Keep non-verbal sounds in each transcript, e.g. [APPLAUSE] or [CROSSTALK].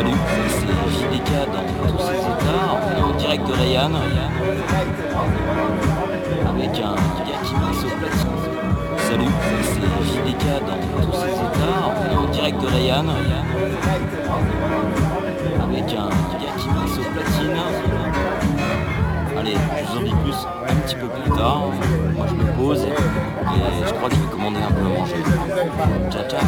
Salut, c'est JDK dans tous ses états, on est en direct de Ryan avec un gars qui mixe au. Salut, c'est JDK dans tous ses états, on est en direct de Ryan avec un gars qui mixe au platine. Allez, je vous en dis plus un petit peu plus tard. Moi je me pose et je crois que je vais commander un peu à manger. Ciao ciao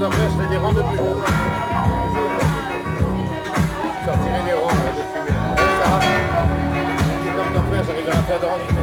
je fais des rangs de plus. Sortirai les rangs euh, de fumée. Faire de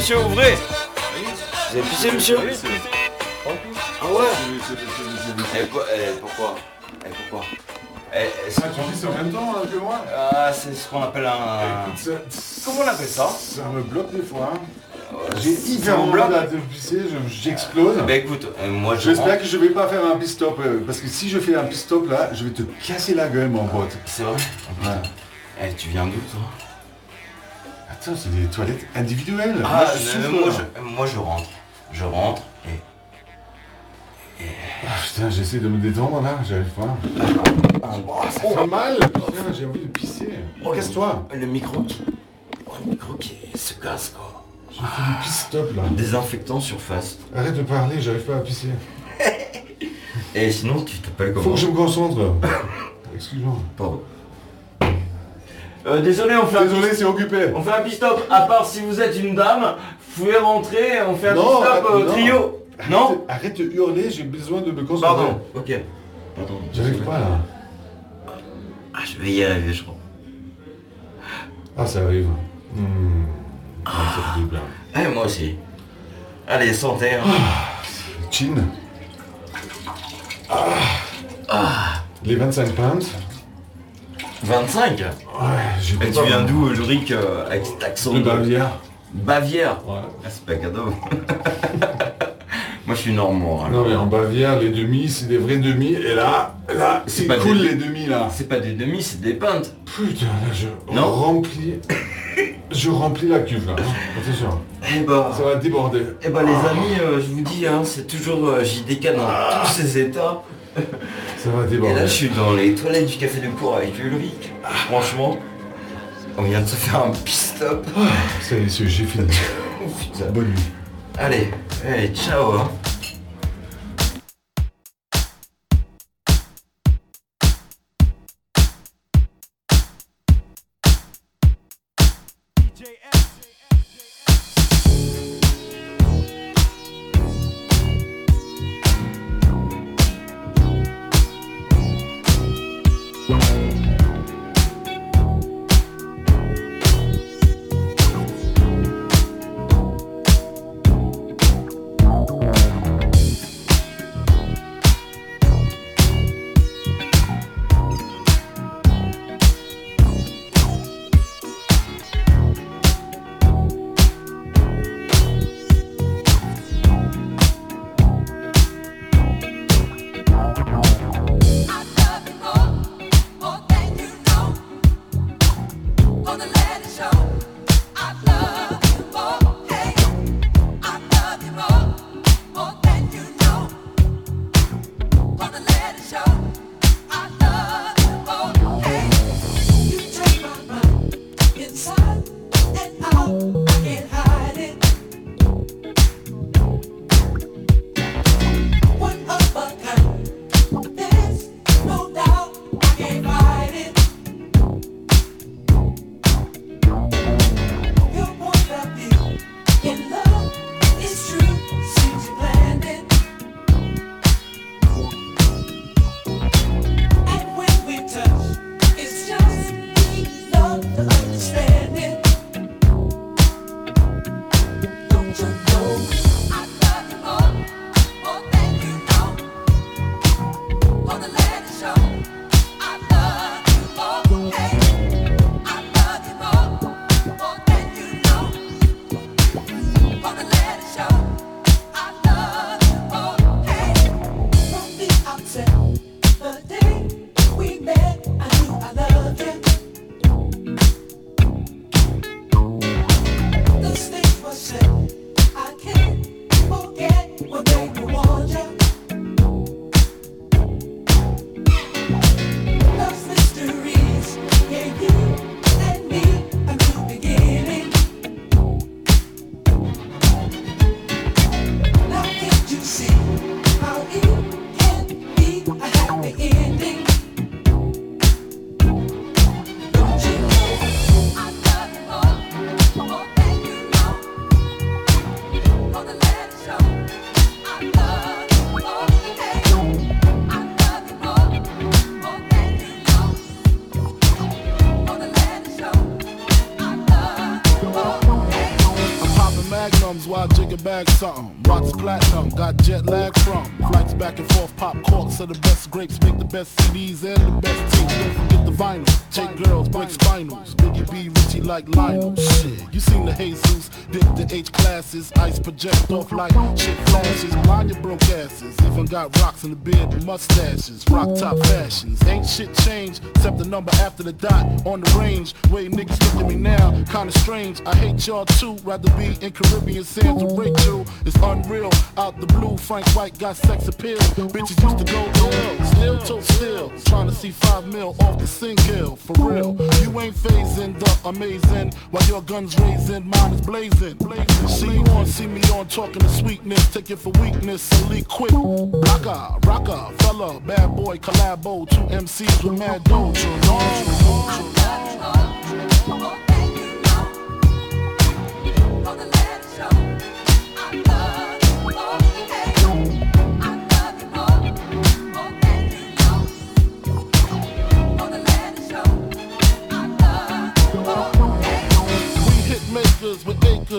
monsieur, ouvrez Vous avez pissé, monsieur Ah ouais Et quoi eh, Pourquoi Eh, pourquoi Eh, est-ce Ah, tu pisses en même temps hein, que moi Ah, c'est ce qu'on appelle un... Écoute, ça- Comment on appelle ça Ça me bloque des fois. hein. J'ai Ça hyper bloque. à te pisser, je- j'explose. Bah écoute, euh, moi je J'espère que je vais pas faire un pit stop euh, parce que si je fais un pit stop là, je vais te casser la gueule mon pote. C'est vrai Ouais. Eh, tu viens d'où toi Attends, c'est des toilettes individuelles. Ah, Moi, je moi, je, moi je rentre. Je rentre et... Ah, putain, j'essaie de me détendre là, j'arrive pas. Ah, bon, ça fait mal. Putain, j'ai envie de pisser. Oh, Casse-toi. Le micro qui... Oh, le micro qui se casse quoi. J'ai fait du stop là. Désinfectant surface. Arrête de parler, j'arrive pas à pisser. [LAUGHS] Et sinon tu t'appelles Faut comment que je me concentre. [LAUGHS] Excuse-moi. Pardon. Euh, désolé, on fait un Désolé, c'est occupé. On fait un pit-stop, à part si vous êtes une dame, vous pouvez rentrer, on fait un Non, pit-stop euh, non. trio. Non Arrête, arrête de hurler, j'ai besoin de me concentrer. Pardon, ok. Pardon. J'arrive pas là. Ah, je vais y arriver, je crois. Ah, ça arrive. Hmm. Ah, ça fait du bien. Eh, moi aussi. Allez, santé. hein. Chin. Ah. Les 25 pounds. 25 Ouais, j'ai Et tu viens d'où, Ulrich, euh, avec cet accent De Bavière. Bavière Ouais. Ah, c'est pas cadeau. [LAUGHS] moi, je suis normand. alors. Non mais en Bavière, les demi, c'est des vrais demi. Et là, là, C'est c'est pas cool des- les demi là. C'est pas des demi, c'est des pintes. Putain, là, je Non. remplis. Je remplis la cuve là. Attention, Eh bah... ça va déborder. Eh bah les amis, euh, je vous dis, hein, c'est toujours euh, JDK dans tous ses états. Ça va déborder. Et là, je suis dans les toilettes du café de cours avec Ulrich. Ah. Franchement, on vient de se faire un pit-stop. Ah, ça y est, j'ai fini. [LAUGHS] Oh, Bonne nuit. Allez, allez, ciao. Hein. Something. Rocks platinum, got jet lag from. Flights back and forth, pop corks are the best grapes, make the best CDs and the best tapes. Don't forget the vinyl. Take girls, break spinals. Biggie B, Richie like Lionel. Shit, you seen the Jesus, dip the H classes, ice project off like shit flashes. Blind your broke got rocks in the beard and mustaches. Rock top fashions. Ain't shit changed except the number after the dot on the range. Way niggas look at me now, kinda strange. I hate y'all too. Rather be in Caribbean sands with Rachel. It's unreal. Out the blue, Frank White got sex appeal. Bitches used to go ill. Still to still. Trying to see five mil off the single. For real. You ain't phasing the amazing. While your guns raising, mine is blazing. See you on, see me on, talking to sweetness. Take it for weakness. Elite quick. Rocker, rocker, fella, bad boy, collabo. Two MCs with mad dough.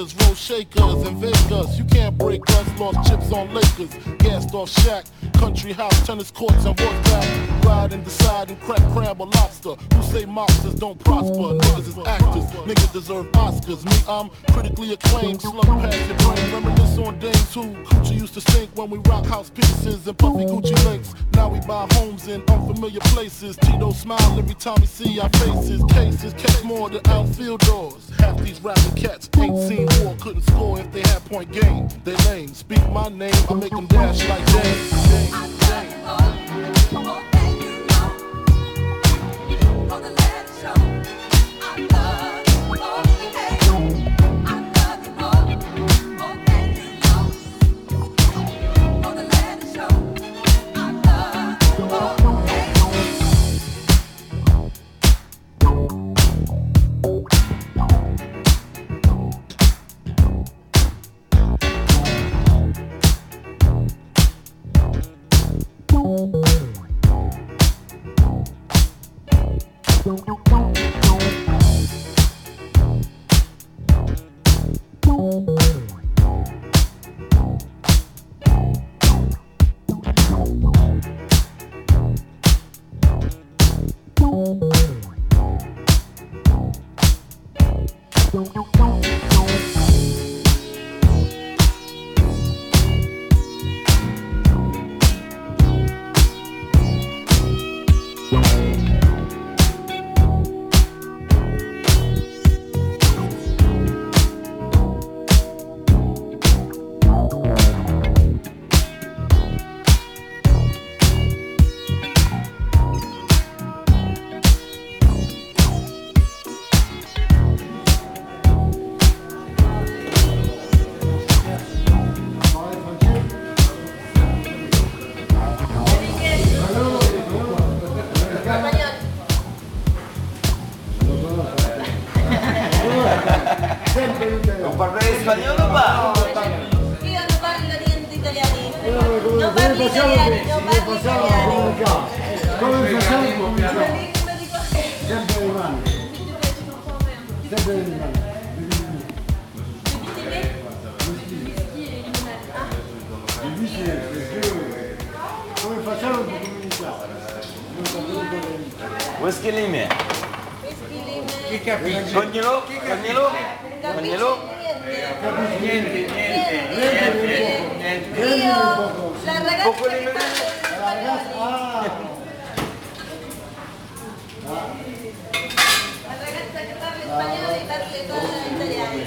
Roll shakers and Vegas. You can't break us, lost chips on Lakers, gassed off Shaq. Country house, tennis courts, and horseback. Ride and decide and crack crab or lobster. Who say mobsters don't prosper? Niggas is actors, niggas deserve Oscars. Me, I'm critically acclaimed, slug past your brain. Reminisce on days who Coochie used to stink when we rock house pieces and puffy Gucci links. Now we buy homes in unfamiliar places. Tito smile every time we see our faces. Cases catch more than outfield doors. Half these rapping cats ain't seen war, couldn't score if they had point game. They lame. Speak my name, I make them dash like James. I try. done all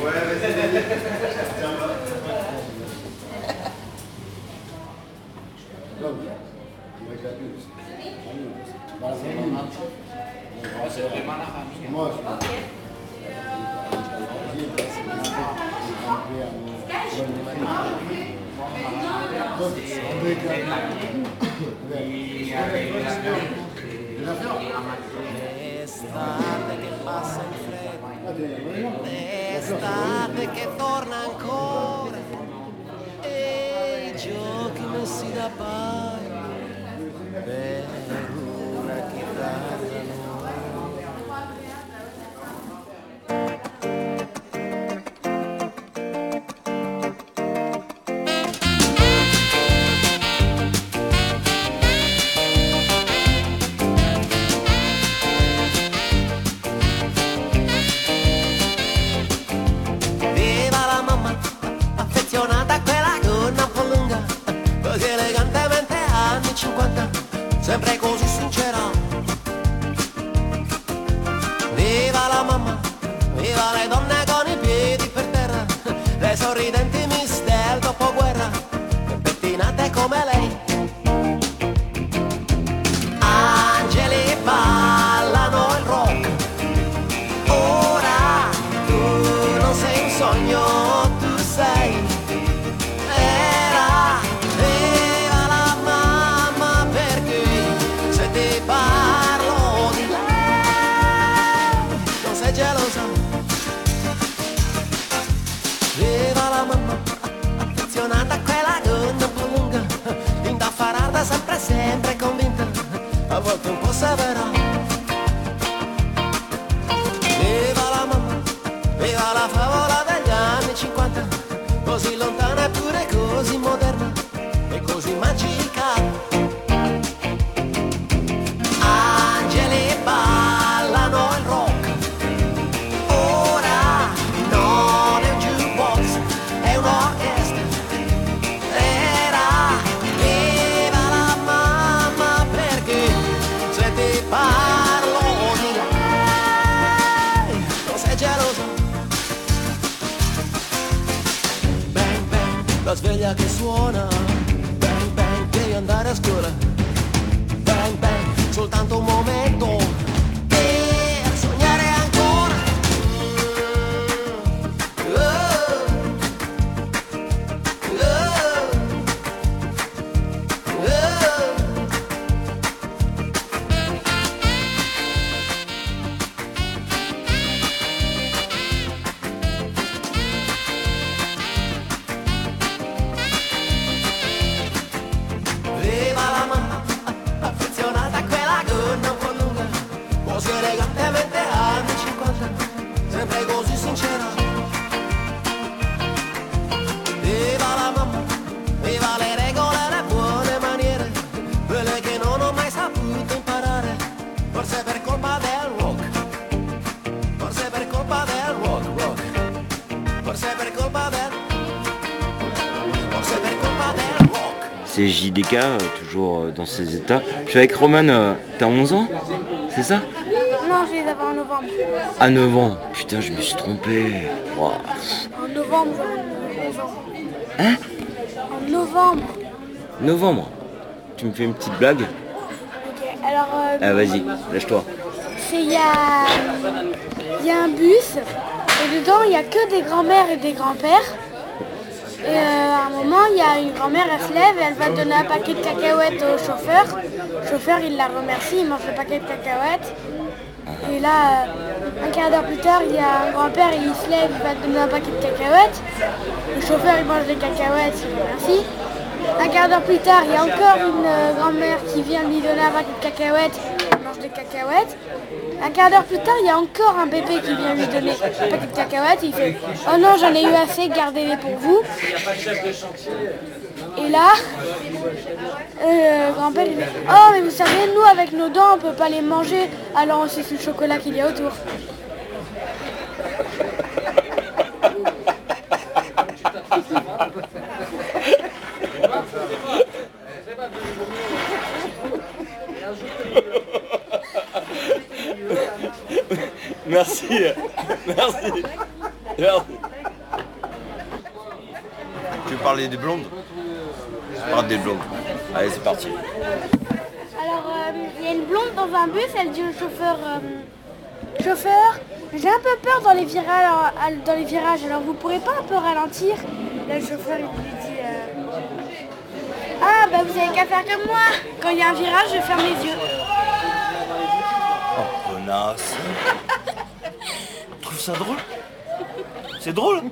puedes. L'estate che torna ancora, e i giochi messi da parte sveglia che suona. Bang bang, devi andare a scuola. Bang bang, soltanto un momento C'est JDK, euh, toujours euh, dans ses états. Je suis avec Roman, euh, t'as 11 ans C'est ça? Non, je vais les avoir en novembre. À 9 ans. Putain, je me suis trompé. En novembre, j'aurai 11 ans. Hein? En novembre. Novembre. Tu me fais une petite blague? Ok, alors, euh, Ah vas-y, lâche-toi. c'est il y a, il y a un bus et dedans il y a que des grands-mères et des grands-pères. Et euh, à un moment, il y a une grand-mère, elle se lève elle va donner un paquet de cacahuètes au chauffeur. Le chauffeur, il la remercie, il mange le paquet de cacahuètes. Et là, euh, un quart d'heure plus tard, il y a un grand-père, il se lève, il va donner un paquet de cacahuètes. Le chauffeur, il mange les cacahuètes, il remercie. Un quart d'heure plus tard, il y a encore une euh, grand-mère qui vient lui donner un paquet de cacahuètes, il mange des cacahuètes. Un quart d'heure plus tard, il y a encore un bébé qui vient lui donner un paquet de cacahuètes. Il fait Oh non, j'en ai eu assez, gardez-les pour vous. Et là, euh, grand-père fait Oh, mais vous savez, nous avec nos dents, on peut pas les manger, alors on suce le chocolat qu'il y a autour. [LAUGHS] Merci. Merci. Merci. Tu veux parler des blondes Je parle des blondes. Allez, c'est parti. Alors, euh, il y a une blonde dans un bus, elle dit au chauffeur euh, Chauffeur, j'ai un peu peur dans les, virages, alors, à- dans les virages, alors vous pourrez pas un peu ralentir? Là, le chauffeur, il lui dit euh, Ah, bah vous avez qu'à faire comme moi Quand il y a un virage, je ferme les yeux. Oh, connasse. [LAUGHS] Ça drôle? C'est drôle?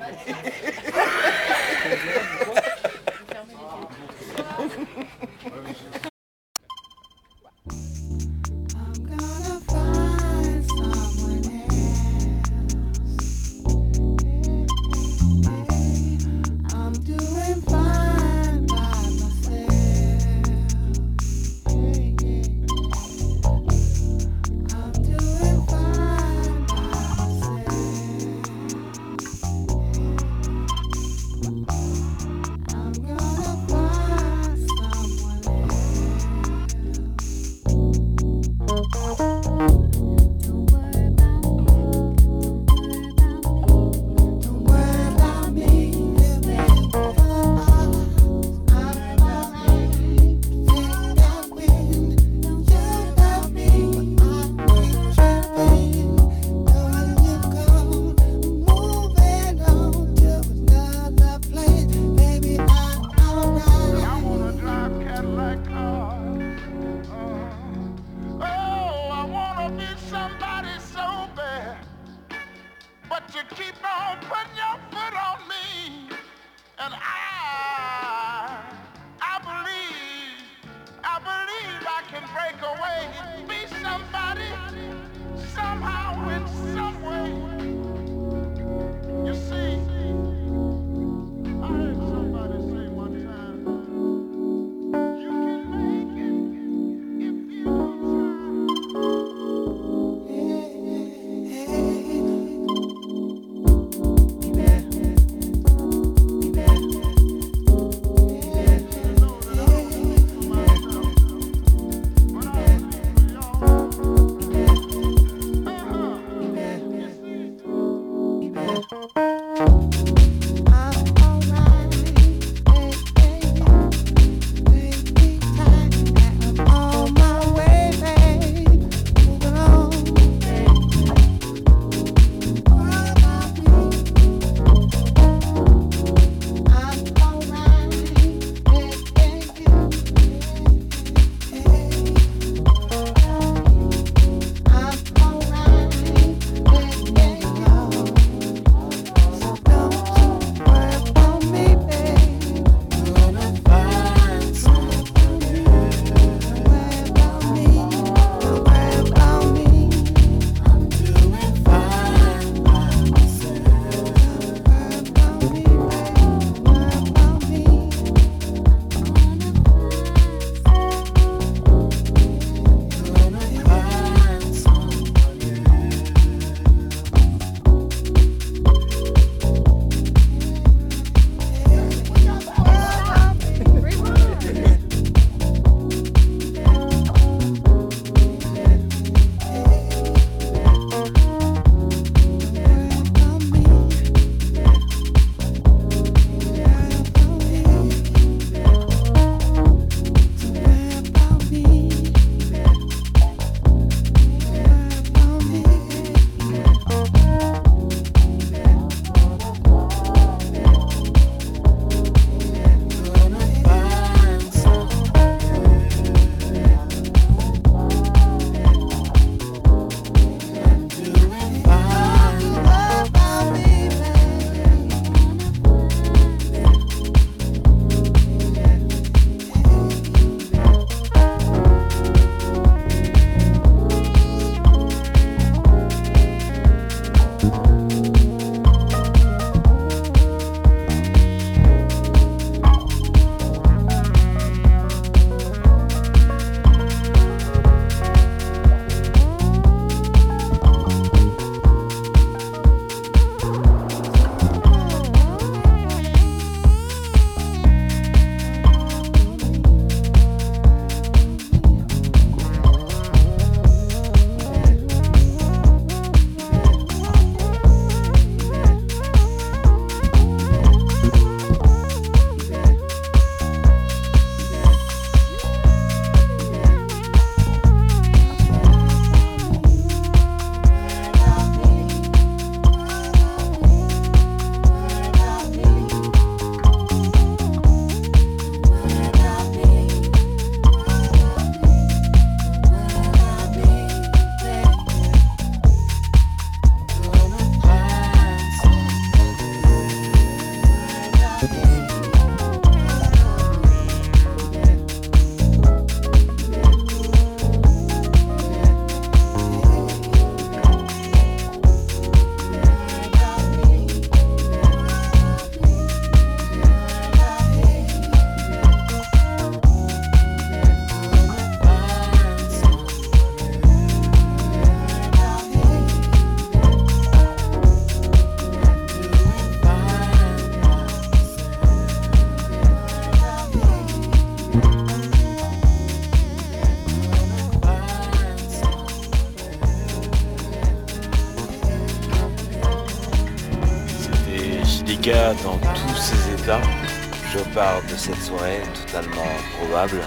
cette soirée totalement probable.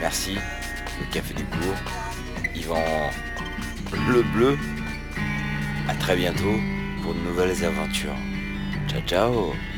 Merci, le Café du Cours, Yvan Bleu Bleu. À très bientôt pour de nouvelles aventures. Ciao ciao